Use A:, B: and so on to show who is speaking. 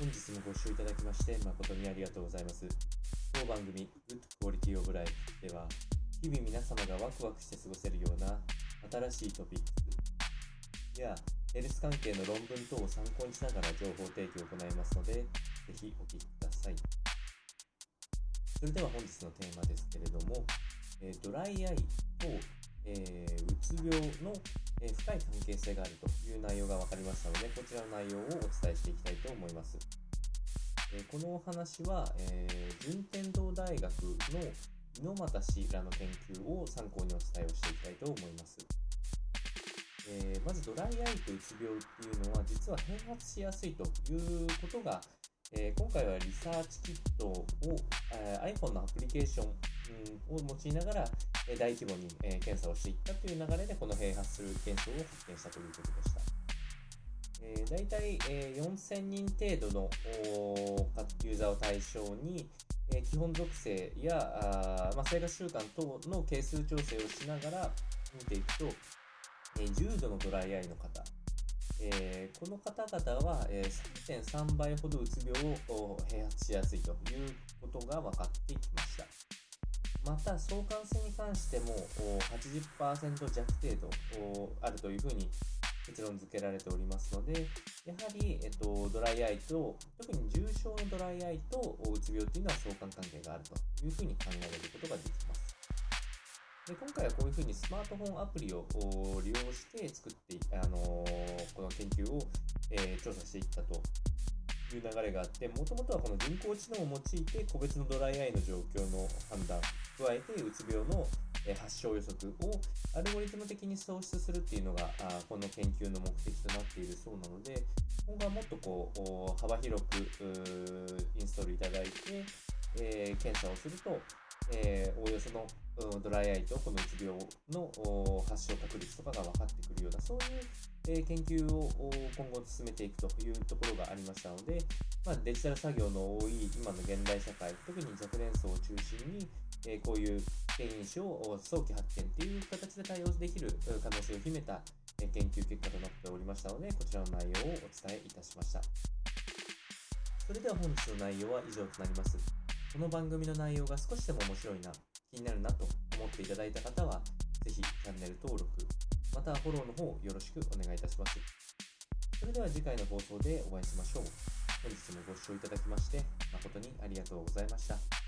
A: 本日もご視聴いただきまして誠にありがとうございます。当番組 Good Quality of Life では日々皆様がワクワクして過ごせるような新しいトピックスやヘルス関係の論文等を参考にしながら情報提供を行いますので、ぜひお聞きください。それでは本日のテーマですけれども、えードライアイと、えーうつ病の、えー深い関係性があるという内容が分かりましたので、こちらの内容をお伝えしていきたいと思います。えーこのお話は、えー順天堂大学の猪俣氏らの研究を参考にお伝えをしていきたいと思います。えーまずドライアイとうつ病っていうのは実は併発しやすいということが、えー今回はリサーチキットを、えー iPhone のアプリケーションうんを用いながら、大規模に、え検査をしていったという流れでこの併発する現象を発見したということでした。えー、大体、えー4000人程度のユーザーを対象に、えー基本属性やあ、まあ、生活習慣等の係数調整をしながら見ていくと、えー重度のドライアイの方、えーこの方々は、えー3.3倍ほどうつ病を併発しやすいということが分かってきました。また相関性に関しても80%弱程度あるというふうに結論付けられておりますので、やはり、えっと、ドライアイと、特に重症のドライアイとうつ病というのは相関関係があるというふうに考えられることができます。で今回はこういうふうにスマートフォンアプリを利用して作って、あのーこの研究を、えー調査していったという流れがあって、もともとはこの人工知能を用いて個別のドライアイの状況の判断、加えてうつ病の発症予測をアルゴリズム的に創出するっていうのがこの研究の目的となっているそうなので今後はもっとこう幅広くインストールいただいて、え検査をすると、えおおよそのドライアイとこのうつ病の発症確率とかが分かってくるようなそういう、え研究を今後進めていくというところがありましたので、まあ、デジタル作業の多い今の現代社会特に若年層を中心に、えこういう原因症を早期発見という形で対応できる可能性を秘めた研究結果となっておりましたので、こちらの内容をお伝えいたしました。それでは本日の内容は以上となります。この番組の内容が少しでも面白いな、気になるなと思っていただいた方は、ぜひチャンネル登録、またフォローの方よろしくお願いいたします。それでは次回の放送でお会いしましょう。本日もご視聴いただきまして誠にありがとうございました。